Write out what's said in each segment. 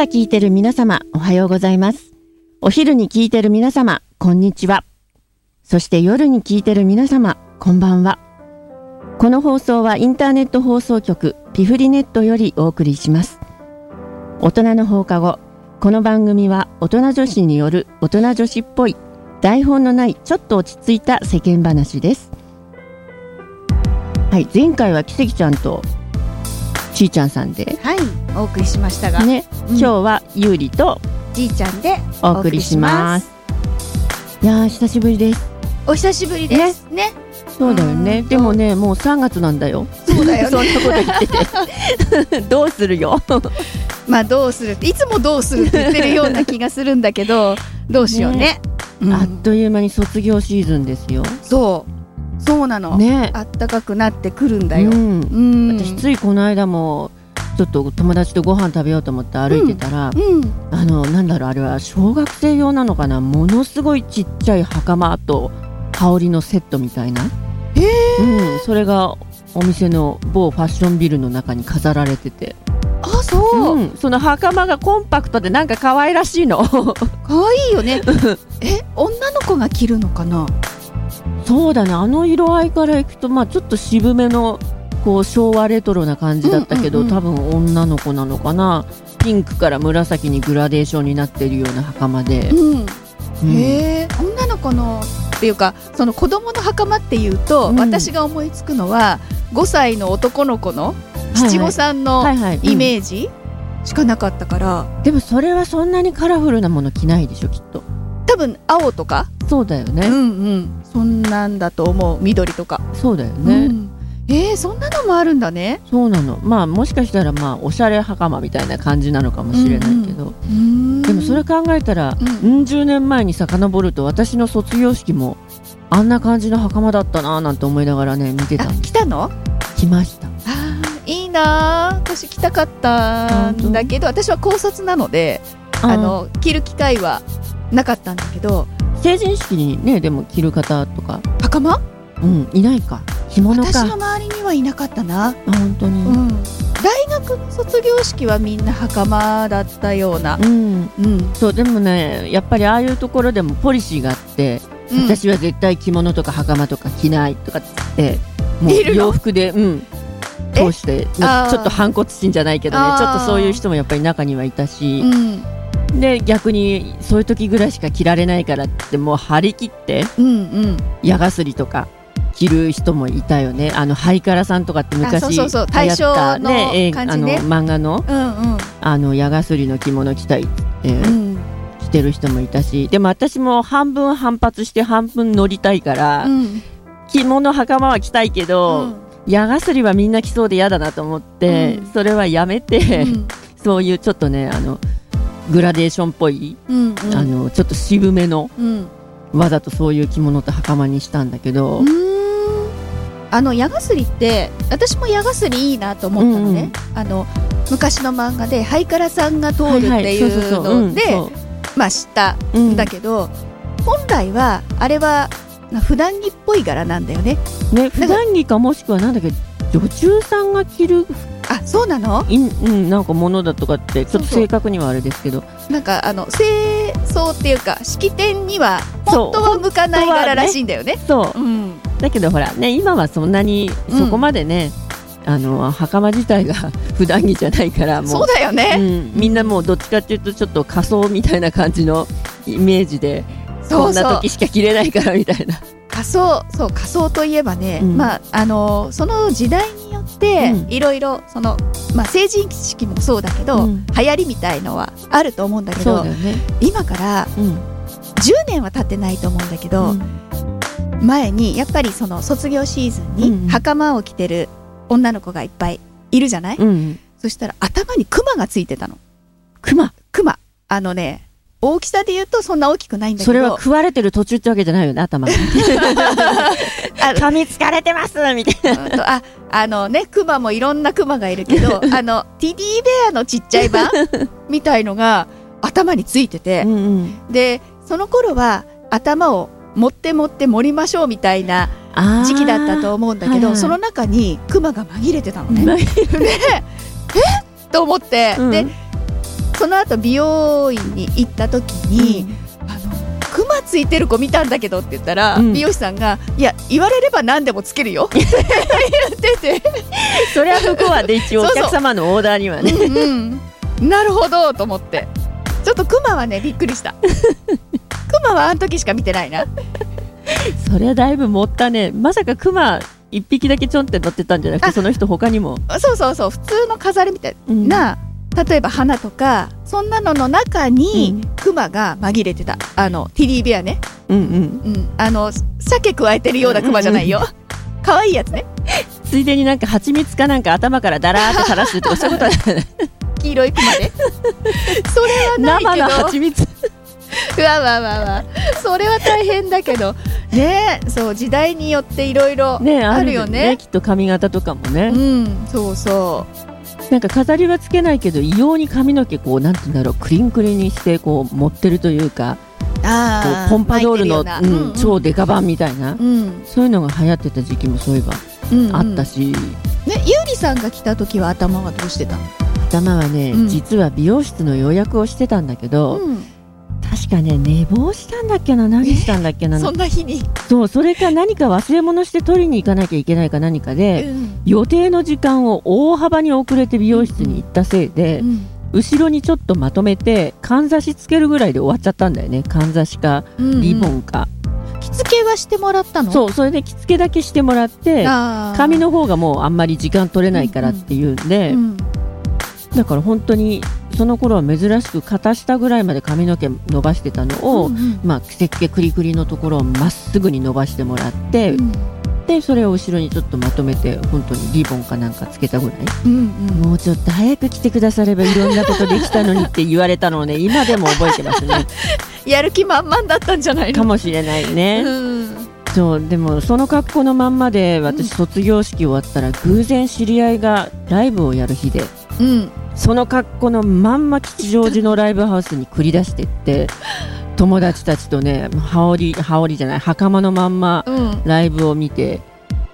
朝聞いてる皆様、おはようございます。お昼に聞いてる皆様、こんにちは。そして夜に聞いてる皆様、こんばんは。この放送はインターネット放送局ピフリネットよりお送りします。大人の放課後、この番組は大人女子による大人女子っぽい台本のないちょっと落ち着いた世間話です。はい、前回は奇跡ちゃんとちーちゃんさんで、はい、お送りしましたが、ね、うん今日はゆうりとじいちゃんでお送りします。いやー久しぶりです。お久しぶりです。ね。そうだよね。うんでもねもう3月なんだよ。そうだよ そんね。なこと言ってて どうするよ？まあどうする？っていつもどうするって言ってるような気がするんだけど、どうしようね。うんあっという間に卒業シーズンですよ。そう、そうなの。ね。あったかくなってくるんだよ。うん。うん。私ついこの間もちょっと友達とご飯食べようと思って歩いてたら、うん。あのなんだろうあれは小学生用なのかな？ものすごいちっちゃい袴と羽織のセットみたいな。へうん。それがお店の某ファッションビルの中に飾られてて、あ、そう。うん、その袴がコンパクトでなんか可愛らしいの可愛いよね。え、女の子が着るのかな？そうだね。あの色合いからいくとまあちょっと渋めのこう昭和レトロな感じだったけど、多分女の子なのかな。ピンクから紫にグラデーションになってるような袴で、うん。うん。へえ、女の子のっていうかその子供の袴っていうと、うん。私が思いつくのは5歳の男の子の七五三のイーメージしかなかったから、ジでもそれはそんなにカラフルなもの着ないでしょきっと。多分青とか、そうだよね、うんうんそんなんだと思う。緑とか、そうだよね、うん。えー、そんなのもあるんだね。そうなの。まあもしかしたらまあおしゃれ袴みたいな感じなのかもしれないけど、でもそれ考えたら、ううん十年前に遡ると私の卒業式もあんな感じの袴だったなぁなんて思いながらね見てた。来たの？来ました。あーいいなー私来たかったんだけど私は高卒なのであの着る機会はなかったんだけど成人式にねでも着る方とか。袴？うんいないか。着物か。私の周りにはいなかったな、あ本当に。うん、大学の卒業式はみんな袴だったような、うん、うん。そうでもねやっぱりああいうところでもポリシーがあって、うん。私は絶対着物とか袴とか着ないとかってもう洋服でうん。え？通して。ちょっと反骨心じゃないけどね。ちょっとそういう人もやっぱり中にはいたし、うんで逆にそういう時ぐらいしか着られないからってもう張り切ってうんうん。矢がすりとか着る人もいたよね。あのハイカラさんとかって昔あそうそうそう。流行ったね。映画あの漫画のうんあの矢がすりの着物着たい、えーうん。着てる人もいたし。でも私も半分反発して半分乗りたいから、うん。着物袴は着たいけど、矢がすりはみんな着そうで嫌だなと思って、うん。それはやめて、うん。そういうちょっとねあのグラデーションっぽい、うんうん。あのちょっと渋めのうん。わざとそういう着物と袴にしたんだけど、あの矢がすりって私も矢がすりいいなと思ったのね、あの昔の漫画でハイカラさんが通るっていそうのでまあ知ったうんんだけど、本来はあれはな普段着っぽい柄なんだよね。ね普段着かもしくはなんだっけ女中さんが着るあそうなの？いん、うん、なんかものだとかってちょっと正確にはあれですけど。なんかあの清掃っていうか式典には本当は向かない柄らしいんだよね。そう。うん。だけどほらね今はそんなにそこまでね、あの袴自体が 普段着じゃないからもう。そうだよね、うん、みんなもうどっちかっていうとちょっと仮装みたいな感じのイメージでそんな時しか着れないからみたいな。仮装そう仮装といえばね、うん。まああのその時代にいろいろその、まあ、成人式もそうだけど、うん。流行りみたいのはあると思うんだけどね、今からうん。10年は経ってないと思うんだけど、うん。前にやっぱりその卒業シーズンうんに袴を着てる女の子がいっぱいいるじゃない、うん、そしたら頭にクマがついてたの。熊？クマあのね大きさで言うとそんな大きくないんだけど。それは食われてる途中ってわけじゃないよね頭があ 噛みつかれてますみたいな。ああのねクマもいろんなクマがいるけど あのテディベアのちっちゃい版みたいのが頭についてて、うんうん。でその頃は頭を持って持って盛りましょうみたいな時期だったと思うんだけど、はいはいその中にクマが紛れてたのね。まと思って、うん。でその後美容院に行った時に、あのクマついてる子見たんだけどって言ったら、うん。美容師さんが「いや言われれば何でもつけるよ」っ て言ってて、それは向こうはで一応お客様のオーダーにはね。うんうん、なるほどと思って。ちょっとクマはねびっくりした。クマはあの時しか見てないな。それはだいぶ持ったね。まさかクマ一匹だけちょんって乗ってたんじゃなくてあその人他にも、そうそうそう。普通の飾りみたいうん。な、例えば花とかそんなのの中に、うん。クマが紛れてた。あのティディベアね、うんうん。うん、あの鮭加えてるようなクマじゃないよ。可愛いやつね。ついでになんか蜂蜜かなんか頭からダラーって垂らすとかそういうことは 黄色いクマでそれはない生のけど蜂蜜。うわわわわ。それは大変だけど。ねそう時代によっていろいろね。あるよね。きっと髪型とかもね、うん。そうそなんか飾りはつけないけど異様に髪の毛こうなんて言うんだろうクリンクリンにしてこう持ってるというかうあポンパドールの、うん超デカ版みたいな、うん。そういうのが流行ってた時期もそういえばうんうん。あったし、ねゆうりさんが来た時は頭はどうしてた？の頭はね、うん。実は美容室の予約をしてたんだけど、うん確かね寝坊したんだっけな何したんだっけな。そんな日に。そうそれか何か忘れ物して取りに行かなきゃいけないか何かで、うん。予定の時間を大幅に遅れて美容室に行ったせいで、うん。後ろにちょっとまとめてかんざしつけるぐらいで終わっちゃったんだよね。かんざしかリボンか、着付けはしてもらったの？そうそれで着付けだけしてもらって髪の方がもうあんまり時間取れないからっていうんで、うん。だから本当にその頃は珍しく肩下ぐらいまで髪の毛伸ばしてたのを、うんうん。まあ、くせっけくりくりのところをまっすぐに伸ばしてもらって、うん。でそれを後ろにちょっとまとめて本当にリボンかなんかつけたぐらい。うんうん。もうちょっと早く来てくださればいろんなことできたのにって言われたのをね。今でも覚えてますね。やる気満々だったんじゃないの？かもしれないね、うん。そうでもその格好のまんまで私卒業式終わったら偶然知り合いがライブをやる日で。うんその格好のまんま吉祥寺のライブハウスに繰り出してって友達たちとね羽織羽織じゃない袴のまんまうん。ライブを見て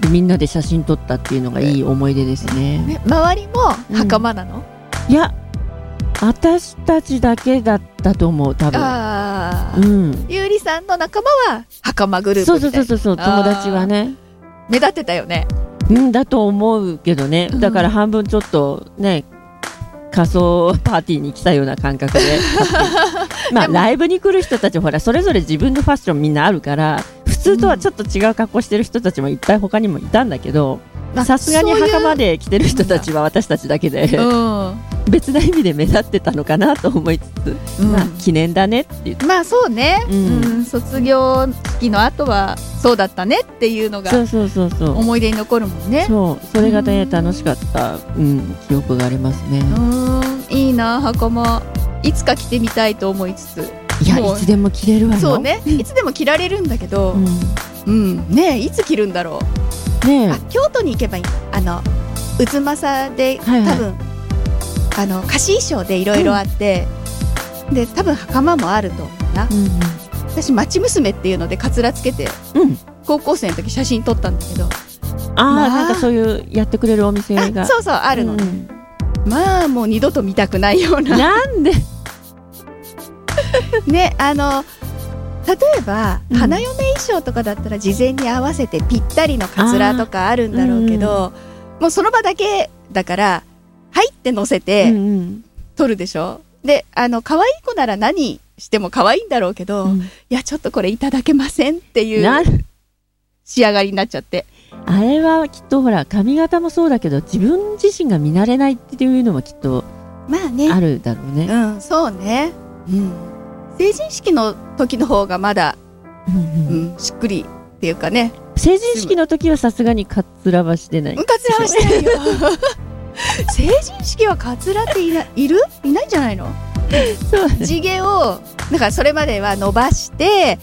でみんなで写真撮ったっていうのがいい思い出ですね。ね周りも袴なの？いや私たちだけだったと思う多分。ああうん、ゆうりさんの仲間は袴グルーそうプみたいうな。そそうそうそう友達はね。目立ってたよね。うんだと思うけどね。うん。だから半分ちょっとね仮装パーティーに来たような感覚で。まあライブに来る人たちほらそれぞれ自分のファッションみんなあるから。普通とはちょっと違う格好してる人たちもいっぱい他にもいたんだけどあさすがにそういう袴で着てる人たちは私たちだけでうん。別な意味で目立ってたのかなと思いつつ、うん。まあ記念だねって言ってまあそうね、ううん。ん卒業式の後はそうだったねっていうのがそうそうそうそう。思い出に残るもんね。そう。それがねうん。楽しかった、うん、記憶がありますね、うん。いいな袴いつか着てみたいと思いつついやいつでも着れるわよ。そうね。いつでも着られるんだけどうん。うん、ねえいつ着るんだろう。ね京都に行けばいい。あの渦政で、はいはい。多分あの貸し衣装でいろいろあって、で多分袴もあると思うな。うん私町娘っていうのでかつらつけてうん、うん、高校生の時写真撮ったんだけど。ああ、まあ。なんかそういうやってくれるお店が。あそうそうあるの、うん。まあもう二度と見たくないような。なんで ねあの例えば、うん。花嫁衣装とかだったら事前に合わせてぴったりのかつらとかあるんだろうけど、もうその場だけだからはいって乗せうてんうん。撮るでしょ、であの可愛い子なら何しても可愛いんだろうけど、いうん。やちょっとこれいただけませんっていなう仕上がりになっちゃって。あれはきっとほら髪型もそうだけど自分自身が見慣れないっていうのもきっとまあね。あるだろうね。うんそうね。うん成人式の時の方がまだ、うんううん。ん、しっくりっていうかね。成人式の時はさすがにかっつらはしてない。かつらはしてないよ。成人式はかつらっていないる？いないんじゃないの？そう地毛をだからそれまでは伸ばして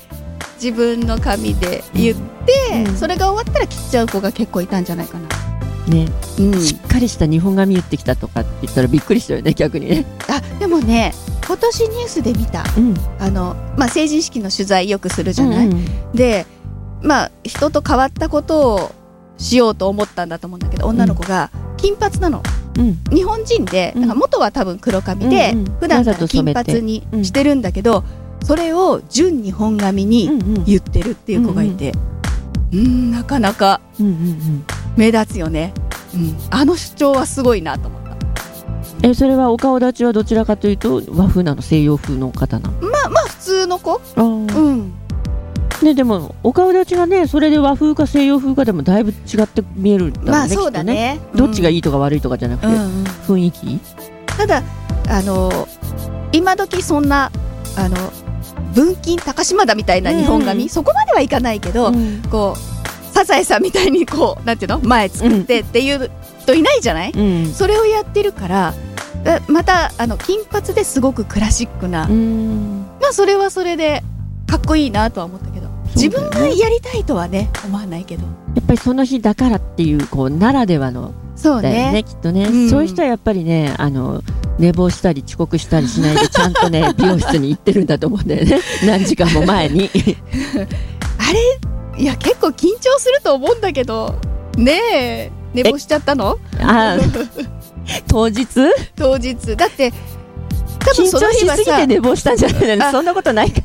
自分の髪で言って、うん。それが終わったら切っちゃう子が結構いたんじゃないかな、ね、うん、しっかりした日本髪言ってきたとかって言ったらびっくりしたよね逆にね。あでもね今年ニュースで見たうん、あの、まあ、成人式の取材よくするじゃない、うんうん。でまあ人と変わったことをしようと思ったんだと思うんだけど女の子が金髪なの。うん。日本人で、うん。なんか元は多分黒髪で、うんうん。普段から金髪にしてるんだけど、それを純日本髪にうんうん。言ってるっていう子がいて、うん、なかなかうんうんうん。目立つよね、うん、あの主張はすごいなと思ったえそれはお顔立ちはどちらかというと和風なの西洋風の方なの？まあまあ普通の子、うん、ねでもお顔立ちがねそれで和風か西洋風かでもだいぶ違って見えるんだろうねまあそうだきっとね。どっちがいい、いとか悪いとかじゃなくて、うんうん。雰囲気？ただあの今時そんなあの文金高島田みたいな日本髪、うん。うんそこまではいかないけど、うん。こうサザエさんみたいにこうなんていうの？前作ってっていう人いないじゃない、うん。それをやってるからえまたあの金髪ですごくクラシックな、うん。まあそれはそれでかっこいいなとは思ったけど、自分がやりたいとはね思わないけど。やっぱりその日だからっていうこうならではの。そうだよねねきっとね、うん。そういう人はやっぱりねあの寝坊したり遅刻したりしないで ちゃんとね美容室に行ってるんだと思うんだよね。何時間も前に。あれいや結構緊張すると思うんだけど。ねえ寝坊しちゃったの？あ当日？当日。だって多分緊張その日はしすぎてさ寝坊したんじゃないの？あそんなことないか。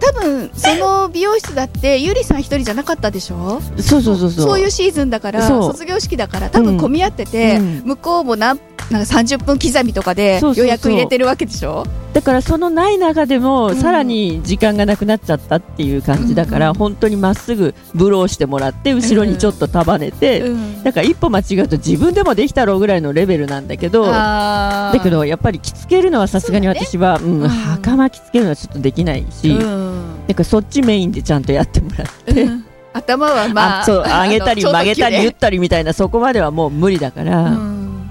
多分その美容室だってゆりさん一人じゃなかったでしょ？そうそうそうそう。そういうシーズンだから卒業式だから多分混み合ってて、うん。向こうもなんなんか30分刻みとかで予約入れてるわけでしょ？だからそのない中でも、うん。さらに時間がなくなっちゃったっていう感じだから、うん本当にまっすぐブローしてもらって後ろにちょっと束ねて、うんだから一歩間違うと自分でもできたろうぐらいのレベルなんだけどだけどやっぱり着付けるのはさすがに私はう、んうん。袴着付けるのはちょっとできないし、うん。だからそっちメインでちゃんとやってもらって。うん。頭はまああそう上げたり曲げたりちょっと言ったりみたいなそこまではもう無理だから、うん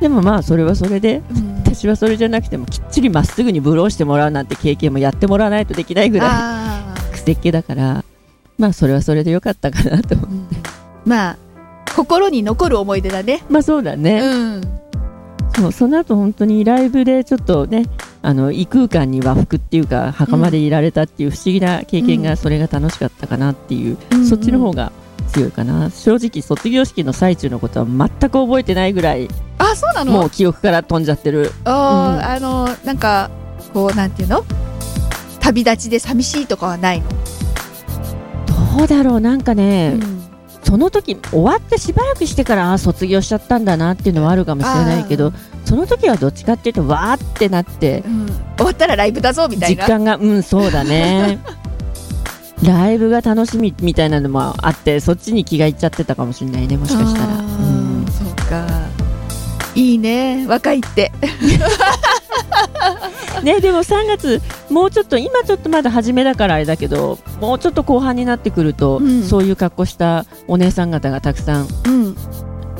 でもまあそれはそれでうん。私はそれじゃなくてもきっちりまっすぐにブローしてもらうなんて経験もやってもらわないとできないぐらいあ癖っ気だからまあそれはそれでよかったかなとーうん。まあ心に残る思い出だね。まあそうだね、うん。そうその後本当にライブでちょっとねあの異空間に和服っていうか袴でいられたっていう不思議な経験が、うんそれが楽しかったかなっていう、うん。そっちの方が強いかな。正直卒業式の最中のことは全く覚えてないぐらいあそうなの？もう記憶から飛んじゃってる。あー、あのなんかこうなんていうの？旅立ちで寂しいとかはないの、どうだろう。なんかね、うん。その時終わってしばらくしてからあー卒業しちゃったんだなっていうのはあるかもしれないけどその時はどっちかっていうとわーってなってうん。終わったらライブだぞみたいな。実感がうんそうだね。ライブが楽しみみたいなのもあってそっちに気がいっちゃってたかもしれないねもしかしたら、いいね。若いって。ねでも3月もうちょっと今ちょっとまだ初めだからあれだけどもうちょっと後半になってくると、うん。そういう格好したお姉さん方がたくさんうん。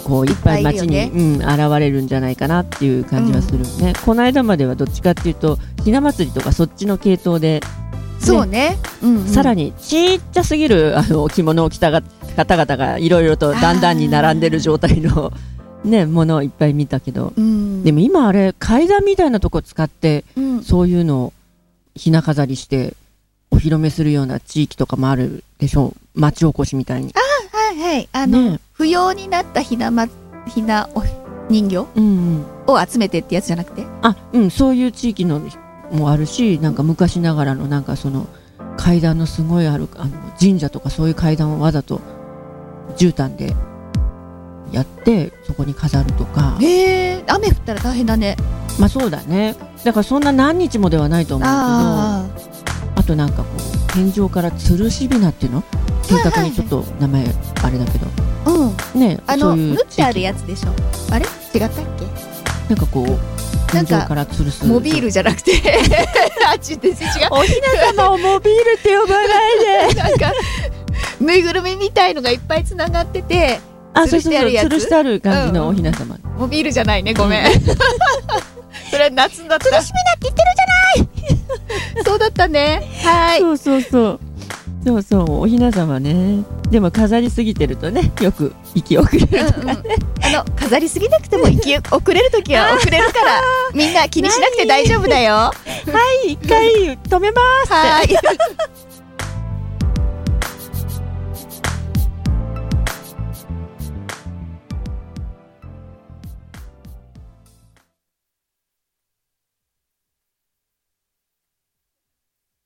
こういっぱい街にいっぱいいるようん、現れるんじゃないかなっていう感じはするね、この間まではどっちかっていうとひな祭りとかそっちの系統で、そうね。うんうん。さらにちっちゃすぎるあの着物を着たが方々がいろいろとだんだんに並んでる状態の、ね、ものをいっぱい見たけど。うん。でも今あれ階段みたいなとこ使ってうん。そういうのをひな飾りしてお披露目するような地域とかもあるでしょ？う町おこしみたいに。はいはい。あの、ね。不要になったひなまひなお人形？うんうん。を集めてってやつじゃなくて？あうんそういう地域のもあるしなんか昔ながらのなんかその階段のすごいあるあの神社とかそういう階段をわざと絨毯でやってそこに飾るとか。へえ雨降ったら大変だね。まあそうだね。だからそんな何日もではないと思うけど。ああとなんかこう天井から吊るしびなっていうの？正確にちょっと名前あれだけど。あうん。ねあの縫ってあるやつでしょ。あれ？違ったっなんかこう天井から吊るす。けモビールじゃなくて。あっち全然違う。おひな様をモビールって呼ばないで。なんかぬいぐるみみたいのがいっぱいつながっててあそうそうそう。吊るしてあるやつ？吊るしてある感じのおひな様。モビールじゃないねごめん、それは夏だった。吊るしみだって言ってるじゃない。そうだったね。はい。そうそうそう。そうそう、おひな様ね。でも飾りすぎてるとね、よく息遅れる。うんうん、あの飾りすぎなくても行き遅れる時は 遅れるからみんな気にしなくて大丈夫だよ。はい、一回止めます。はい